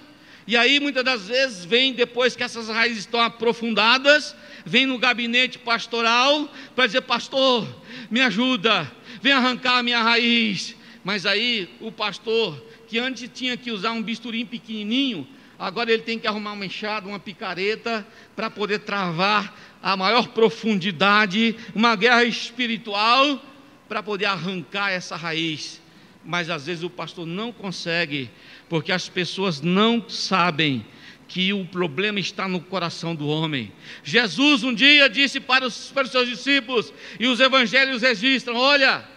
E aí muitas das vezes vem depois que essas raízes estão aprofundadas, vem no gabinete pastoral para dizer: "Pastor, me ajuda, vem arrancar a minha raiz". Mas aí o pastor, que antes tinha que usar um bisturim pequenininho, agora ele tem que arrumar uma enxada, uma picareta, para poder travar a maior profundidade, uma guerra espiritual, para poder arrancar essa raiz. Mas às vezes o pastor não consegue, porque as pessoas não sabem que o problema está no coração do homem. Jesus um dia disse para os, para os seus discípulos, e os evangelhos registram: olha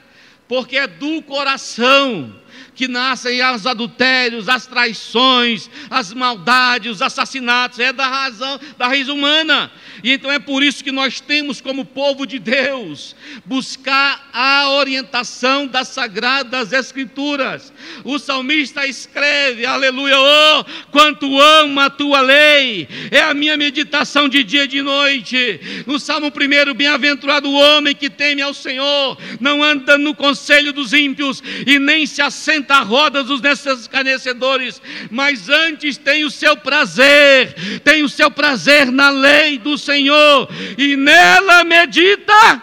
porque é do coração que nascem os adultérios, as traições, as maldades, os assassinatos, é da razão, da raiz humana. E então é por isso que nós temos como povo de Deus buscar a orientação das sagradas escrituras. O salmista escreve: Aleluia, oh, quanto amo a tua lei, é a minha meditação de dia e de noite. No Salmo 1, bem-aventurado o homem que teme ao Senhor, não anda no conselho dos ímpios e nem se assenta à roda dos escarnecedores, mas antes tem o seu prazer, tem o seu prazer na lei do Senhor e nela medita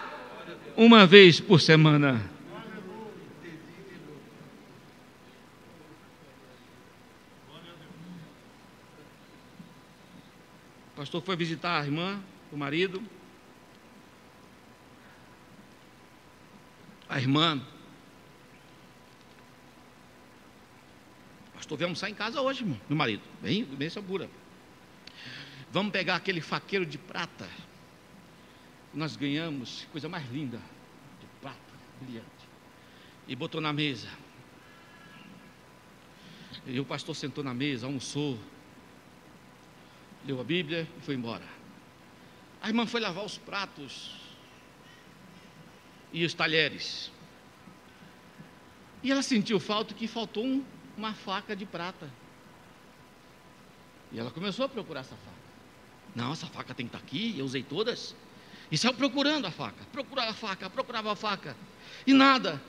uma vez por semana. O pastor foi visitar a irmã, o marido. A irmã. Pastor, vamos sair em casa hoje, meu marido. Bem, bem segura. Vamos pegar aquele faqueiro de prata nós ganhamos, coisa mais linda, de prata, brilhante, e botou na mesa. E o pastor sentou na mesa, almoçou, leu a Bíblia e foi embora. A irmã foi lavar os pratos e os talheres. E ela sentiu falta que faltou um, uma faca de prata. E ela começou a procurar essa faca. Não, essa faca tem que estar aqui, eu usei todas. E saiu procurando a faca, procurava a faca, procurava a faca, e nada.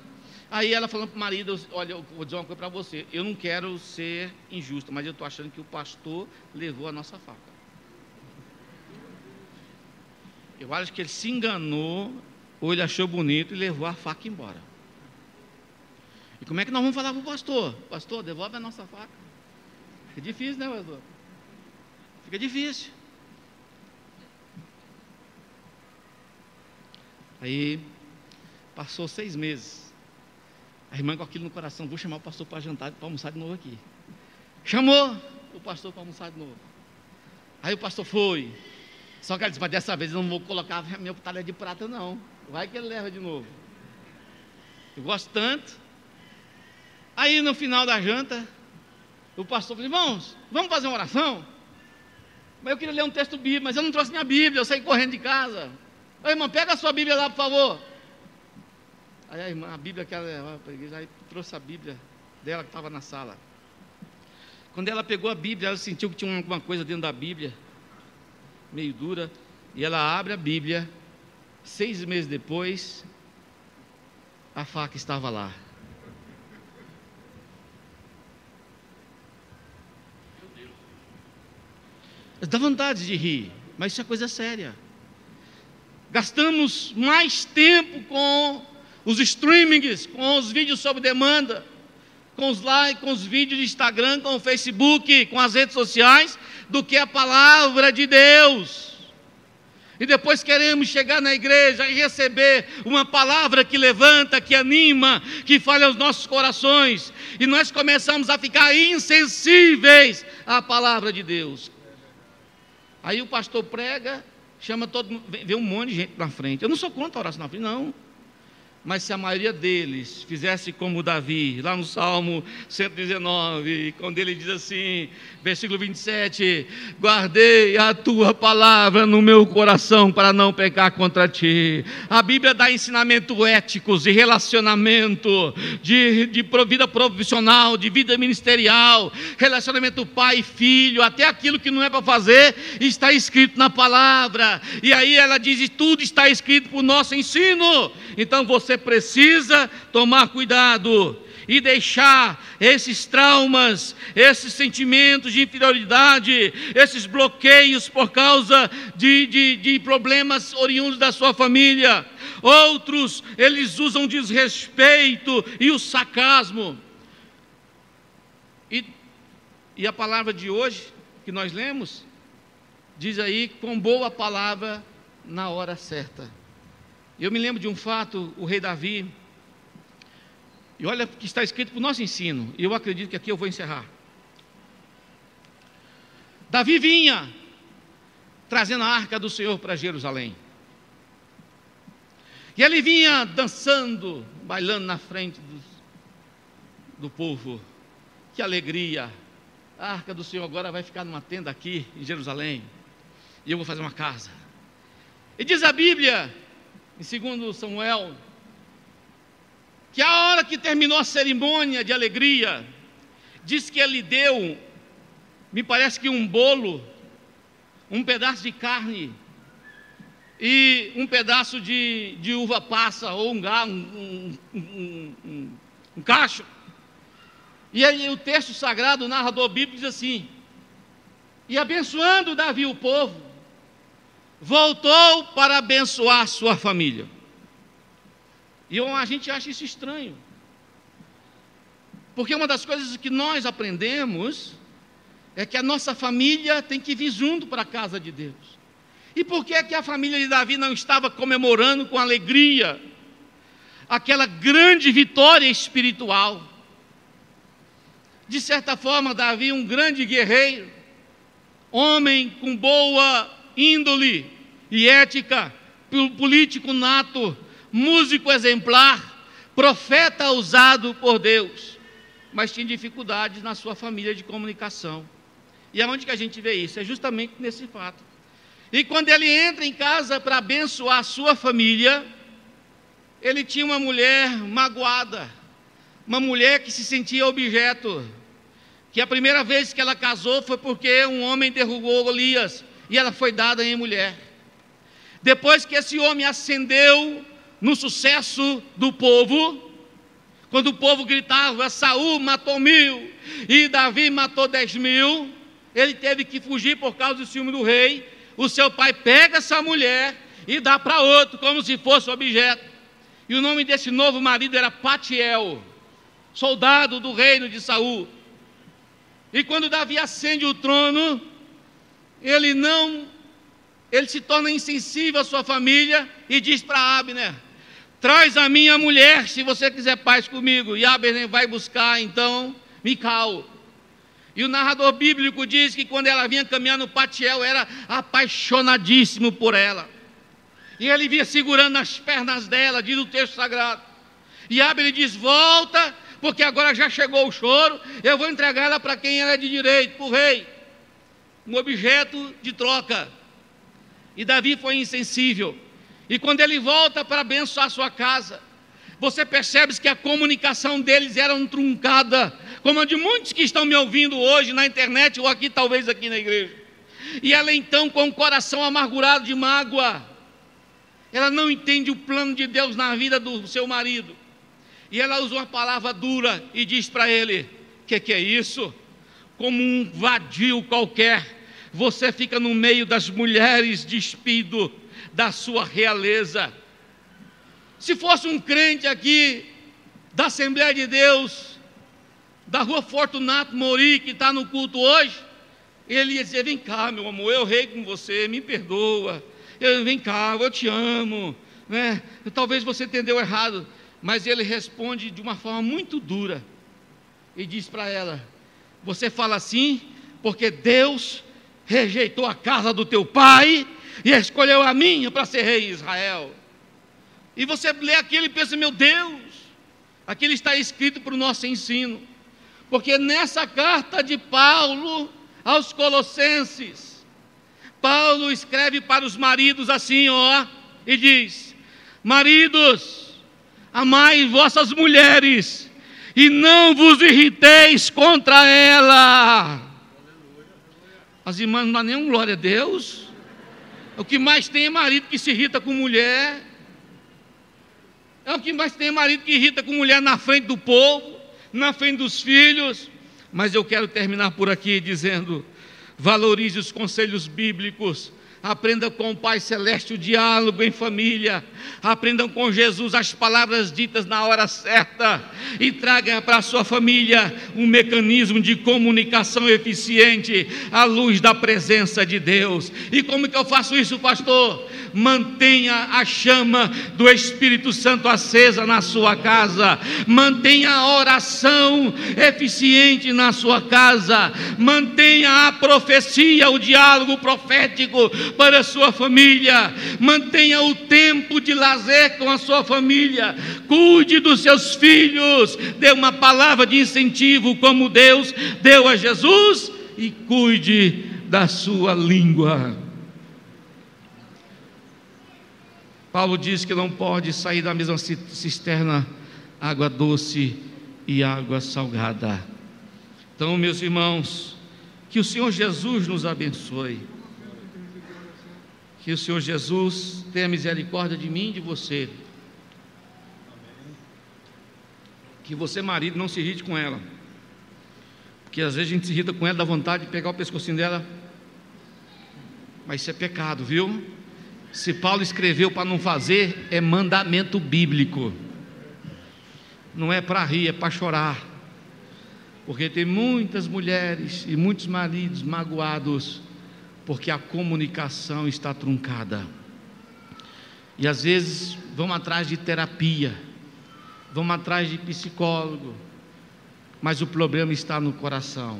Aí ela falando para o marido: Olha, eu vou dizer uma coisa para você, eu não quero ser injusto, mas eu estou achando que o pastor levou a nossa faca. Eu acho que ele se enganou, ou ele achou bonito e levou a faca embora. E como é que nós vamos falar para o pastor? Pastor, devolve a nossa faca. Fica difícil, né, pastor? Fica difícil. Aí passou seis meses. A irmã com aquilo no coração, vou chamar o pastor para jantar, para almoçar de novo aqui. Chamou o pastor para almoçar de novo. Aí o pastor foi. Só que ele disse, mas dessa vez eu não vou colocar meu talher de prata, não. Vai que ele leva de novo. Eu gosto tanto. Aí no final da janta, o pastor falou: irmãos, vamos fazer uma oração? Mas eu queria ler um texto bíblico, mas eu não trouxe minha Bíblia, eu saí correndo de casa. Ô, irmã, pega a sua Bíblia lá, por favor. Aí a irmã, a Bíblia que ela levava para a igreja, aí trouxe a Bíblia dela que estava na sala. Quando ela pegou a Bíblia, ela sentiu que tinha alguma coisa dentro da Bíblia, meio dura, e ela abre a Bíblia. Seis meses depois, a faca estava lá. Dá vontade de rir, mas isso é coisa séria. Gastamos mais tempo com os streamings, com os vídeos sob demanda, com os likes, com os vídeos de Instagram, com o Facebook, com as redes sociais, do que a palavra de Deus. E depois queremos chegar na igreja e receber uma palavra que levanta, que anima, que fale aos nossos corações. E nós começamos a ficar insensíveis à palavra de Deus. Aí o pastor prega, chama todo mundo, vê um monte de gente na frente. Eu não sou contra a oração na frente, não. Mas se a maioria deles fizesse como Davi, lá no Salmo 119, quando ele diz assim, versículo 27, guardei a tua palavra no meu coração para não pecar contra ti. A Bíblia dá ensinamento éticos de relacionamento, de, de vida profissional, de vida ministerial, relacionamento pai e filho, até aquilo que não é para fazer, está escrito na palavra. E aí ela diz: tudo está escrito para o nosso ensino. Então você precisa tomar cuidado e deixar esses traumas, esses sentimentos de inferioridade, esses bloqueios por causa de, de, de problemas oriundos da sua família. Outros, eles usam desrespeito e o sarcasmo. E, e a palavra de hoje, que nós lemos, diz aí: com boa palavra na hora certa. Eu me lembro de um fato, o rei Davi, e olha que está escrito para o nosso ensino, e eu acredito que aqui eu vou encerrar. Davi vinha trazendo a arca do Senhor para Jerusalém. E ele vinha dançando, bailando na frente do, do povo. Que alegria! A arca do Senhor agora vai ficar numa tenda aqui em Jerusalém. E eu vou fazer uma casa. E diz a Bíblia em 2 Samuel, que a hora que terminou a cerimônia de alegria, diz que ele deu, me parece que um bolo, um pedaço de carne e um pedaço de, de uva passa ou um, um, um, um, um cacho. E aí o texto sagrado, o narrador bíblico diz assim: E abençoando Davi o povo, voltou para abençoar sua família. E a gente acha isso estranho. Porque uma das coisas que nós aprendemos é que a nossa família tem que vir junto para a casa de Deus. E por que, é que a família de Davi não estava comemorando com alegria aquela grande vitória espiritual? De certa forma, Davi, um grande guerreiro, homem com boa índole e ética, político nato, músico exemplar, profeta usado por Deus, mas tinha dificuldades na sua família de comunicação. E aonde que a gente vê isso? É justamente nesse fato. E quando ele entra em casa para abençoar a sua família, ele tinha uma mulher magoada, uma mulher que se sentia objeto, que a primeira vez que ela casou foi porque um homem derrubou Golias, e ela foi dada em mulher. Depois que esse homem ascendeu no sucesso do povo, quando o povo gritava: Saul matou mil e Davi matou dez mil, ele teve que fugir por causa do ciúme do rei. O seu pai pega essa mulher e dá para outro, como se fosse objeto. E o nome desse novo marido era Patiel, soldado do reino de Saul. E quando Davi acende o trono, ele não, ele se torna insensível à sua família e diz para Abner: traz a minha mulher se você quiser paz comigo. E Abner vai buscar então Mical. E o narrador bíblico diz que quando ela vinha caminhando, Patiel era apaixonadíssimo por ela. E ele vinha segurando as pernas dela, diz o texto sagrado. E Abner diz: Volta, porque agora já chegou o choro, eu vou entregar ela para quem ela é de direito, para o rei. Um objeto de troca. E Davi foi insensível. E quando ele volta para abençoar sua casa, você percebe que a comunicação deles era truncada, como a de muitos que estão me ouvindo hoje na internet ou aqui, talvez aqui na igreja. E ela então, com o coração amargurado de mágoa, ela não entende o plano de Deus na vida do seu marido. E ela usa uma palavra dura e diz para ele: que, que é isso? Como um vadio qualquer, você fica no meio das mulheres despido da sua realeza. Se fosse um crente aqui da Assembleia de Deus, da rua Fortunato Mori, que está no culto hoje, ele ia dizer: Vem cá, meu amor, eu rei com você, me perdoa. Eu, Vem cá, eu te amo. Né? Talvez você entendeu errado, mas ele responde de uma forma muito dura e diz para ela: Você fala assim porque Deus rejeitou a casa do teu pai e escolheu a minha para ser rei em Israel. E você lê aquilo e pensa, meu Deus, aquilo está escrito para o nosso ensino. Porque nessa carta de Paulo aos Colossenses, Paulo escreve para os maridos assim, ó, e diz: Maridos, amai vossas mulheres, e não vos irriteis contra ela. As irmãs não dá nenhum glória a Deus. O que mais tem é marido que se irrita com mulher. É o que mais tem marido que irrita com mulher na frente do povo, na frente dos filhos. Mas eu quero terminar por aqui dizendo: valorize os conselhos bíblicos, Aprenda com o Pai Celeste o diálogo em família. Aprendam com Jesus as palavras ditas na hora certa. E traga para a sua família um mecanismo de comunicação eficiente à luz da presença de Deus. E como que eu faço isso, pastor? mantenha a chama do Espírito Santo acesa na sua casa, mantenha a oração eficiente na sua casa, mantenha a profecia, o diálogo profético para a sua família, mantenha o tempo de lazer com a sua família, cuide dos seus filhos, dê uma palavra de incentivo como Deus deu a Jesus e cuide da sua língua. Paulo diz que não pode sair da mesma cisterna água doce e água salgada. Então, meus irmãos, que o Senhor Jesus nos abençoe. Que o Senhor Jesus tenha misericórdia de mim e de você. Que você, marido, não se irrite com ela. Porque às vezes a gente se irrita com ela, dá vontade de pegar o pescocinho dela. Mas isso é pecado, viu? Se Paulo escreveu para não fazer, é mandamento bíblico. Não é para rir, é para chorar. Porque tem muitas mulheres e muitos maridos magoados porque a comunicação está truncada. E às vezes vão atrás de terapia, vão atrás de psicólogo, mas o problema está no coração.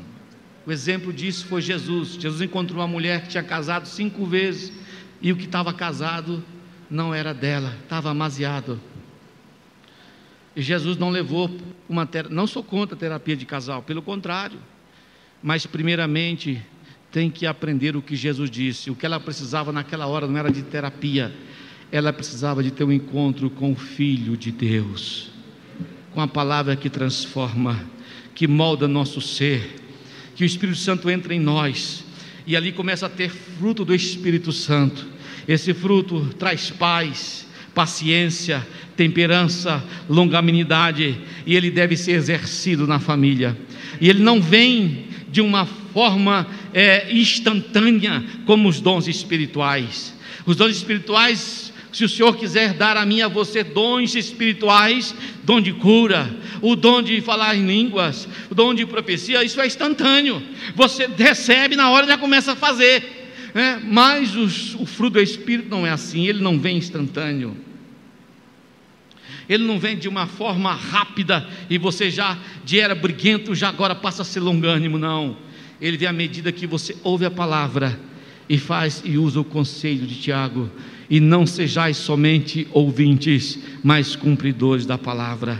O exemplo disso foi Jesus. Jesus encontrou uma mulher que tinha casado cinco vezes e o que estava casado não era dela, estava amaziado. E Jesus não levou uma terapia, não sou contra a terapia de casal, pelo contrário. Mas primeiramente tem que aprender o que Jesus disse. O que ela precisava naquela hora não era de terapia, ela precisava de ter um encontro com o Filho de Deus, com a palavra que transforma, que molda nosso ser, que o Espírito Santo entra em nós e ali começa a ter fruto do Espírito Santo. Esse fruto traz paz, paciência, temperança, longanimidade, e ele deve ser exercido na família. E ele não vem de uma forma é, instantânea como os dons espirituais. Os dons espirituais se o Senhor quiser dar a mim e a você dons espirituais, dom de cura, o dom de falar em línguas, o dom de profecia, isso é instantâneo. Você recebe na hora já começa a fazer. Né? Mas o fruto do Espírito não é assim, ele não vem instantâneo. Ele não vem de uma forma rápida e você já de era briguento, já agora passa a ser longânimo, não. Ele vem à medida que você ouve a palavra e faz e usa o conselho de Tiago e não sejais somente ouvintes, mas cumpridores da palavra.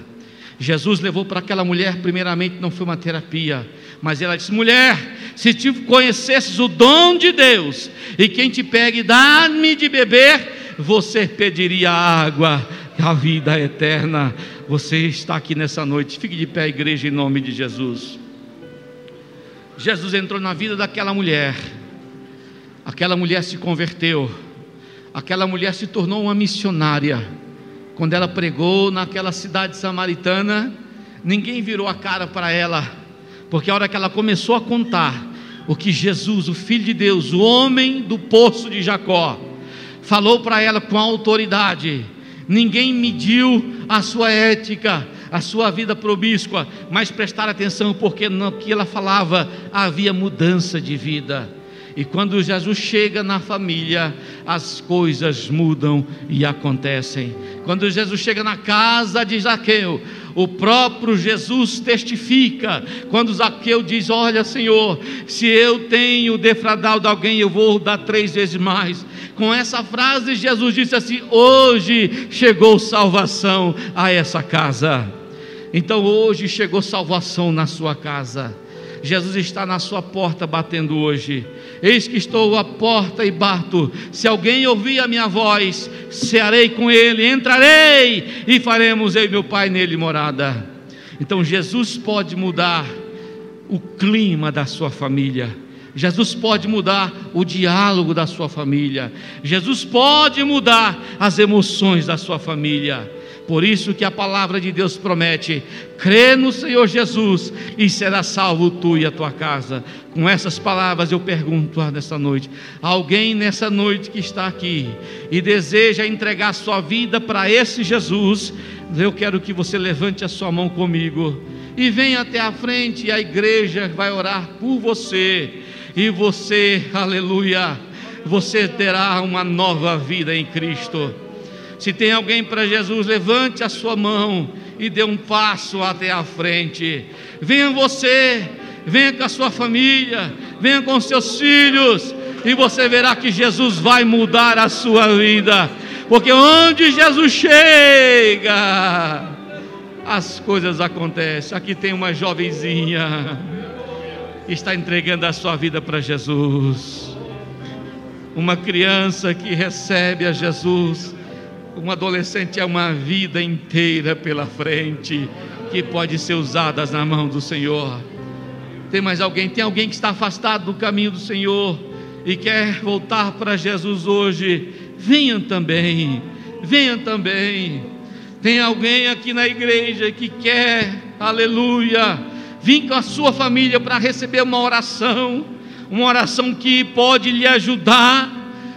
Jesus levou para aquela mulher, primeiramente, não foi uma terapia, mas ela disse: mulher, se tu conhecesses o dom de Deus, e quem te pega e dá-me de beber, você pediria água, a vida eterna. Você está aqui nessa noite, fique de pé, igreja, em nome de Jesus. Jesus entrou na vida daquela mulher, aquela mulher se converteu, aquela mulher se tornou uma missionária quando ela pregou naquela cidade samaritana, ninguém virou a cara para ela, porque a hora que ela começou a contar o que Jesus, o Filho de Deus, o homem do poço de Jacó, falou para ela com autoridade, ninguém mediu a sua ética, a sua vida promíscua, mas prestar atenção, porque no que ela falava havia mudança de vida. E quando Jesus chega na família, as coisas mudam e acontecem. Quando Jesus chega na casa de Zaqueu, o próprio Jesus testifica. Quando Zaqueu diz: Olha, Senhor, se eu tenho defraudado alguém, eu vou dar três vezes mais. Com essa frase, Jesus disse assim: Hoje chegou salvação a essa casa. Então, hoje chegou salvação na sua casa. Jesus está na sua porta batendo hoje. Eis que estou à porta e bato. Se alguém ouvir a minha voz, cearei com ele, entrarei e faremos eu e meu Pai nele morada. Então Jesus pode mudar o clima da sua família. Jesus pode mudar o diálogo da sua família. Jesus pode mudar as emoções da sua família. Por isso que a palavra de Deus promete: crê no Senhor Jesus e será salvo tu e a tua casa. Com essas palavras eu pergunto nessa noite: alguém nessa noite que está aqui e deseja entregar sua vida para esse Jesus, eu quero que você levante a sua mão comigo e venha até a frente e a igreja vai orar por você. E você, aleluia, você terá uma nova vida em Cristo. Se tem alguém para Jesus, levante a sua mão e dê um passo até a frente. Venha você, venha com a sua família, venha com seus filhos, e você verá que Jesus vai mudar a sua vida. Porque onde Jesus chega, as coisas acontecem. Aqui tem uma jovenzinha que está entregando a sua vida para Jesus. Uma criança que recebe a Jesus um adolescente é uma vida inteira pela frente que pode ser usada na mão do Senhor. Tem mais alguém? Tem alguém que está afastado do caminho do Senhor e quer voltar para Jesus hoje? Venha também, venha também. Tem alguém aqui na igreja que quer, aleluia, vir com a sua família para receber uma oração, uma oração que pode lhe ajudar,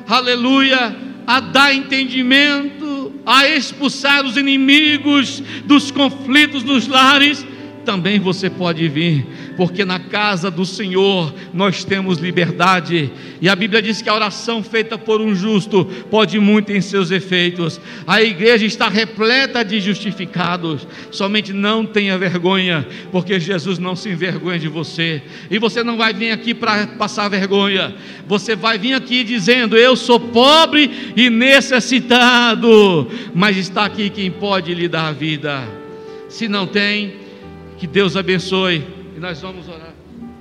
aleluia, a dar entendimento a expulsar os inimigos dos conflitos dos lares, também você pode vir, porque na casa do Senhor nós temos liberdade, e a Bíblia diz que a oração feita por um justo pode muito em seus efeitos. A igreja está repleta de justificados, somente não tenha vergonha, porque Jesus não se envergonha de você, e você não vai vir aqui para passar vergonha, você vai vir aqui dizendo: Eu sou pobre e necessitado, mas está aqui quem pode lhe dar a vida. Se não tem, que Deus abençoe. Nós vamos orar.